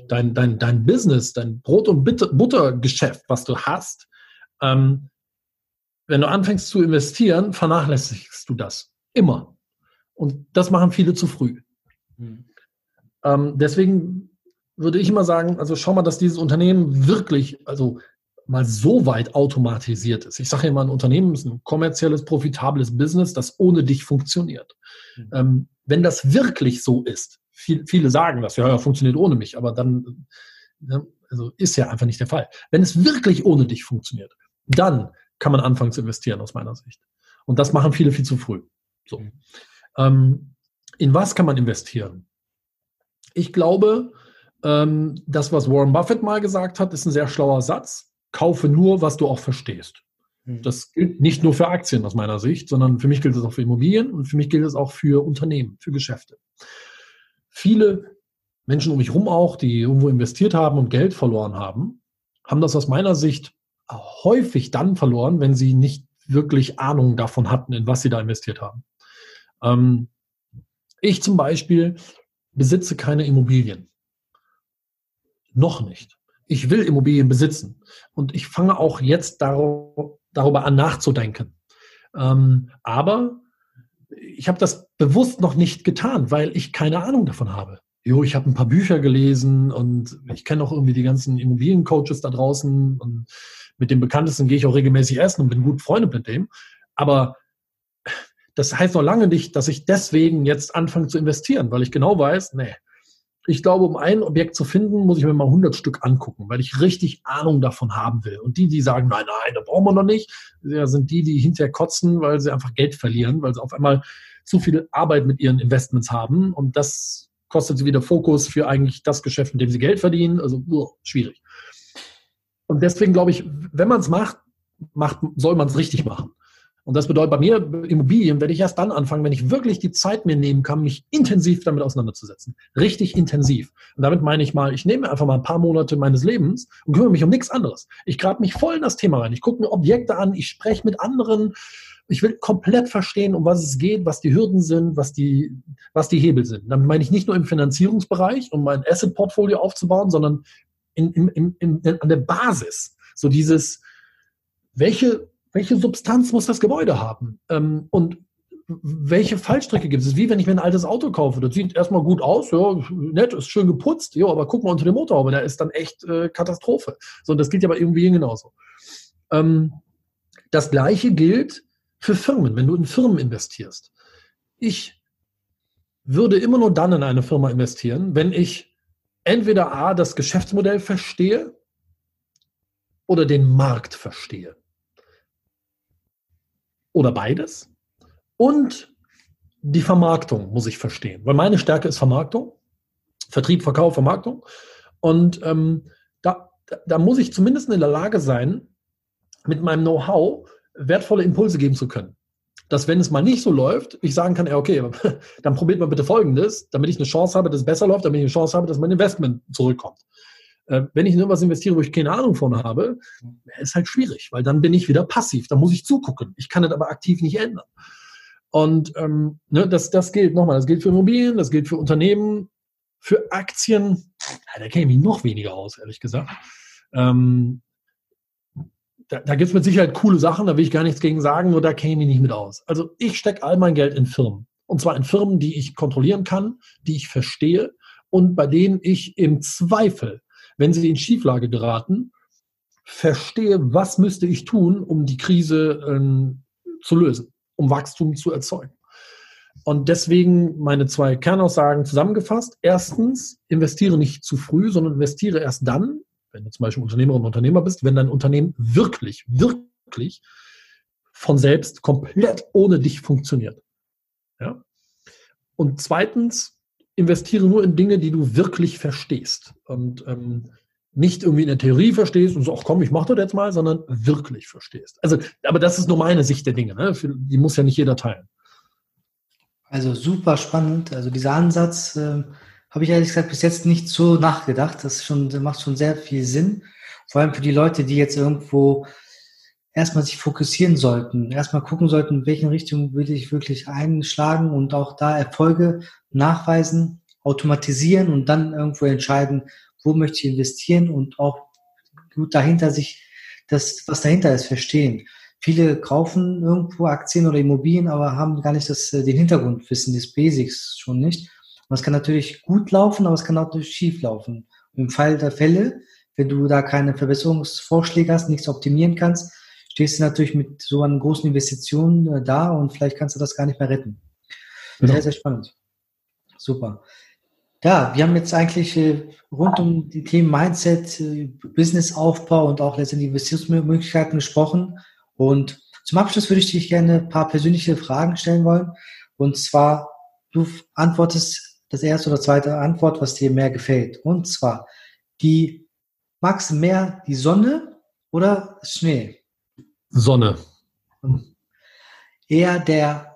dein, dein, dein Business, dein Brot- und Buttergeschäft, was du hast, ähm, wenn du anfängst zu investieren, vernachlässigst du das. Immer. Und das machen viele zu früh. Mhm. Ähm, deswegen würde ich immer sagen, also schau mal, dass dieses Unternehmen wirklich, also mal so weit automatisiert ist. Ich sage immer, ein Unternehmen ist ein kommerzielles, profitables Business, das ohne dich funktioniert. Mhm. Ähm, wenn das wirklich so ist, viel, viele sagen das, ja, ja, funktioniert ohne mich, aber dann ne, also ist ja einfach nicht der Fall. Wenn es wirklich ohne dich funktioniert, dann kann man anfangen zu investieren, aus meiner Sicht. Und das machen viele viel zu früh. So. Mhm. Ähm, in was kann man investieren? Ich glaube, ähm, das, was Warren Buffett mal gesagt hat, ist ein sehr schlauer Satz kaufe nur, was du auch verstehst. Hm. Das gilt nicht nur für Aktien aus meiner Sicht, sondern für mich gilt es auch für Immobilien und für mich gilt es auch für Unternehmen, für Geschäfte. Viele Menschen um mich herum auch, die irgendwo investiert haben und Geld verloren haben, haben das aus meiner Sicht häufig dann verloren, wenn sie nicht wirklich Ahnung davon hatten, in was sie da investiert haben. Ähm, ich zum Beispiel besitze keine Immobilien. Noch nicht ich will Immobilien besitzen. Und ich fange auch jetzt darüber an nachzudenken. Ähm, aber ich habe das bewusst noch nicht getan, weil ich keine Ahnung davon habe. Jo, ich habe ein paar Bücher gelesen und ich kenne auch irgendwie die ganzen Immobiliencoaches da draußen und mit dem Bekanntesten gehe ich auch regelmäßig essen und bin gut Freunde mit dem. Aber das heißt noch lange nicht, dass ich deswegen jetzt anfange zu investieren, weil ich genau weiß, nee, ich glaube, um ein Objekt zu finden, muss ich mir mal 100 Stück angucken, weil ich richtig Ahnung davon haben will. Und die, die sagen, nein, nein, da brauchen wir noch nicht, sind die, die hinterher kotzen, weil sie einfach Geld verlieren, weil sie auf einmal zu viel Arbeit mit ihren Investments haben. Und das kostet sie wieder Fokus für eigentlich das Geschäft, in dem sie Geld verdienen. Also uh, schwierig. Und deswegen glaube ich, wenn man es macht, macht, soll man es richtig machen. Und das bedeutet bei mir, Immobilien werde ich erst dann anfangen, wenn ich wirklich die Zeit mir nehmen kann, mich intensiv damit auseinanderzusetzen. Richtig intensiv. Und damit meine ich mal, ich nehme einfach mal ein paar Monate meines Lebens und kümmere mich um nichts anderes. Ich grabe mich voll in das Thema rein. Ich gucke mir Objekte an, ich spreche mit anderen. Ich will komplett verstehen, um was es geht, was die Hürden sind, was die, was die Hebel sind. Damit meine ich nicht nur im Finanzierungsbereich, um mein Asset-Portfolio aufzubauen, sondern in, in, in, an der Basis. So dieses, welche welche Substanz muss das Gebäude haben? Ähm, und welche Fallstrecke gibt es? Wie wenn ich mir ein altes Auto kaufe. Das sieht erstmal gut aus, ja, nett, ist schön geputzt, ja, aber guck mal unter dem Motorhaube, da ist dann echt äh, Katastrophe. So, und das gilt ja bei irgendwie genauso. Ähm, das gleiche gilt für Firmen, wenn du in Firmen investierst. Ich würde immer nur dann in eine Firma investieren, wenn ich entweder A, das Geschäftsmodell verstehe oder den Markt verstehe oder beides. Und die Vermarktung muss ich verstehen, weil meine Stärke ist Vermarktung, Vertrieb, Verkauf, Vermarktung. Und ähm, da, da muss ich zumindest in der Lage sein, mit meinem Know-how wertvolle Impulse geben zu können. Dass, wenn es mal nicht so läuft, ich sagen kann, ja, okay, dann probiert mal bitte Folgendes, damit ich eine Chance habe, dass es besser läuft, damit ich eine Chance habe, dass mein Investment zurückkommt. Äh, wenn ich in irgendwas investiere, wo ich keine Ahnung von habe, ist halt schwierig, weil dann bin ich wieder passiv. Da muss ich zugucken. Ich kann das aber aktiv nicht ändern. Und ähm, ne, das, das gilt nochmal, das gilt für Immobilien, das gilt für Unternehmen, für Aktien, ja, da kenne ich noch weniger aus, ehrlich gesagt. Ähm, da, da gibt es mit Sicherheit coole Sachen, da will ich gar nichts gegen sagen, nur da kenne ich nicht mit aus. Also ich stecke all mein Geld in Firmen. Und zwar in Firmen, die ich kontrollieren kann, die ich verstehe und bei denen ich im Zweifel wenn sie in Schieflage geraten, verstehe, was müsste ich tun, um die Krise ähm, zu lösen, um Wachstum zu erzeugen. Und deswegen meine zwei Kernaussagen zusammengefasst. Erstens, investiere nicht zu früh, sondern investiere erst dann, wenn du zum Beispiel Unternehmerin und Unternehmer bist, wenn dein Unternehmen wirklich, wirklich von selbst komplett ohne dich funktioniert. Ja? Und zweitens, investiere nur in Dinge, die du wirklich verstehst. Und ähm, nicht irgendwie in der Theorie verstehst und so, ach komm, ich mach das jetzt mal, sondern wirklich verstehst. Also, aber das ist nur meine Sicht der Dinge. Ne? Die muss ja nicht jeder teilen. Also super spannend. Also dieser Ansatz äh, habe ich ehrlich gesagt bis jetzt nicht so nachgedacht. Das schon, das macht schon sehr viel Sinn. Vor allem für die Leute, die jetzt irgendwo erstmal sich fokussieren sollten, erstmal gucken sollten, in welchen Richtung will ich wirklich einschlagen und auch da Erfolge nachweisen, automatisieren und dann irgendwo entscheiden, wo möchte ich investieren und auch gut dahinter sich das, was dahinter ist, verstehen. Viele kaufen irgendwo Aktien oder Immobilien, aber haben gar nicht das, äh, den Hintergrundwissen, des Basics schon nicht. Und es kann natürlich gut laufen, aber es kann auch schief laufen. Im Fall der Fälle, wenn du da keine Verbesserungsvorschläge hast, nichts optimieren kannst, stehst du natürlich mit so einer großen Investition äh, da und vielleicht kannst du das gar nicht mehr retten. Genau. Sehr, sehr spannend. Super. Ja, wir haben jetzt eigentlich äh, rund um die Themen Mindset, äh, Businessaufbau und auch letztendlich Investitionsmöglichkeiten gesprochen. Und zum Abschluss würde ich dich gerne ein paar persönliche Fragen stellen wollen. Und zwar, du antwortest das erste oder zweite Antwort, was dir mehr gefällt. Und zwar, die magst du mehr die Sonne oder Schnee? Sonne. Eher der,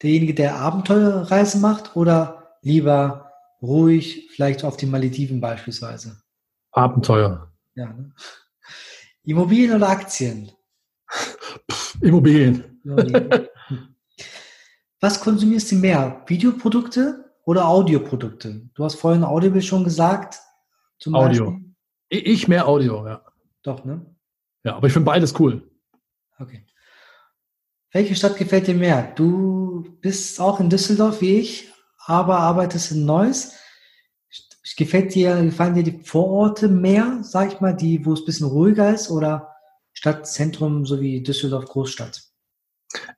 derjenige, der Abenteuerreisen macht oder lieber ruhig, vielleicht auf die Malediven beispielsweise? Abenteuer. Ja, ne? Immobilien oder Aktien? Pff, Immobilien. Was konsumierst du mehr? Videoprodukte oder Audioprodukte? Du hast vorhin Audible schon gesagt. Audio. Beispiel. Ich mehr Audio, ja. Doch, ne? Ja, aber ich finde beides cool. Okay. Welche Stadt gefällt dir mehr? Du bist auch in Düsseldorf wie ich, aber arbeitest in Neuss. Gefällt dir, gefallen dir die Vororte mehr, sag ich mal, die, wo es ein bisschen ruhiger ist oder Stadtzentrum sowie Düsseldorf Großstadt?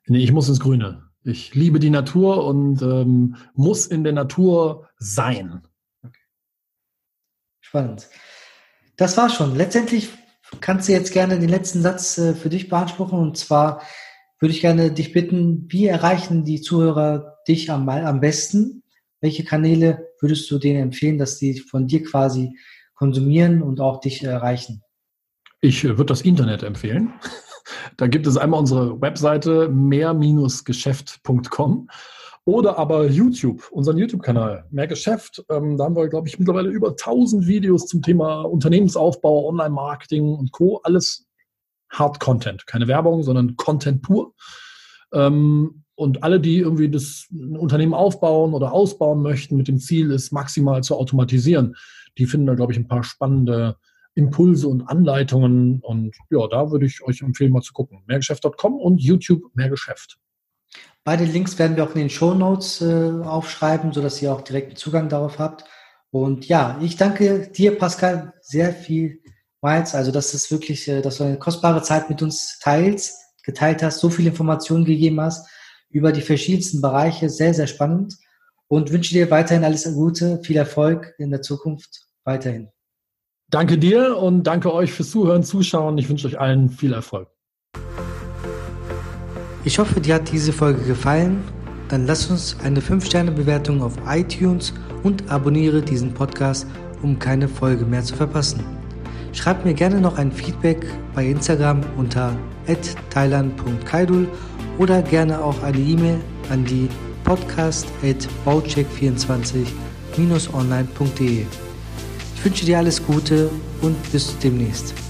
Nee, ich muss ins Grüne. Ich liebe die Natur und ähm, muss in der Natur sein. Okay. Spannend. Das war schon. Letztendlich kannst du jetzt gerne den letzten Satz äh, für dich beanspruchen und zwar würde ich gerne dich bitten, wie erreichen die Zuhörer dich am, am besten? Welche Kanäle würdest du denen empfehlen, dass die von dir quasi konsumieren und auch dich erreichen? Ich äh, würde das Internet empfehlen. Da gibt es einmal unsere Webseite mehr-geschäft.com oder aber YouTube, unseren YouTube-Kanal, mehr Geschäft. Ähm, da haben wir, glaube ich, mittlerweile über 1000 Videos zum Thema Unternehmensaufbau, Online-Marketing und Co. Alles Hard-Content, keine Werbung, sondern Content pur. Ähm, und alle, die irgendwie das Unternehmen aufbauen oder ausbauen möchten, mit dem Ziel, es maximal zu automatisieren, die finden da, glaube ich, ein paar spannende Impulse und Anleitungen. Und ja, da würde ich euch empfehlen, mal zu gucken. Mehrgeschäft.com und YouTube Mehrgeschäft. Beide Links werden wir auch in den Show Notes äh, aufschreiben, sodass ihr auch direkten Zugang darauf habt. Und ja, ich danke dir, Pascal, sehr viel Miles. Also, dass es wirklich, äh, dass du eine kostbare Zeit mit uns teilst, geteilt hast, so viele Informationen gegeben hast über die verschiedensten Bereiche. Sehr, sehr spannend. Und wünsche dir weiterhin alles Gute, viel Erfolg in der Zukunft weiterhin. Danke dir und danke euch fürs Zuhören, Zuschauen. Ich wünsche euch allen viel Erfolg. Ich hoffe, dir hat diese Folge gefallen. Dann lass uns eine 5-Sterne-Bewertung auf iTunes und abonniere diesen Podcast, um keine Folge mehr zu verpassen. Schreib mir gerne noch ein Feedback bei Instagram unter thailand.kaidul oder gerne auch eine E-Mail an die podcast.baucheck24-online.de. Ich wünsche dir alles Gute und bis demnächst.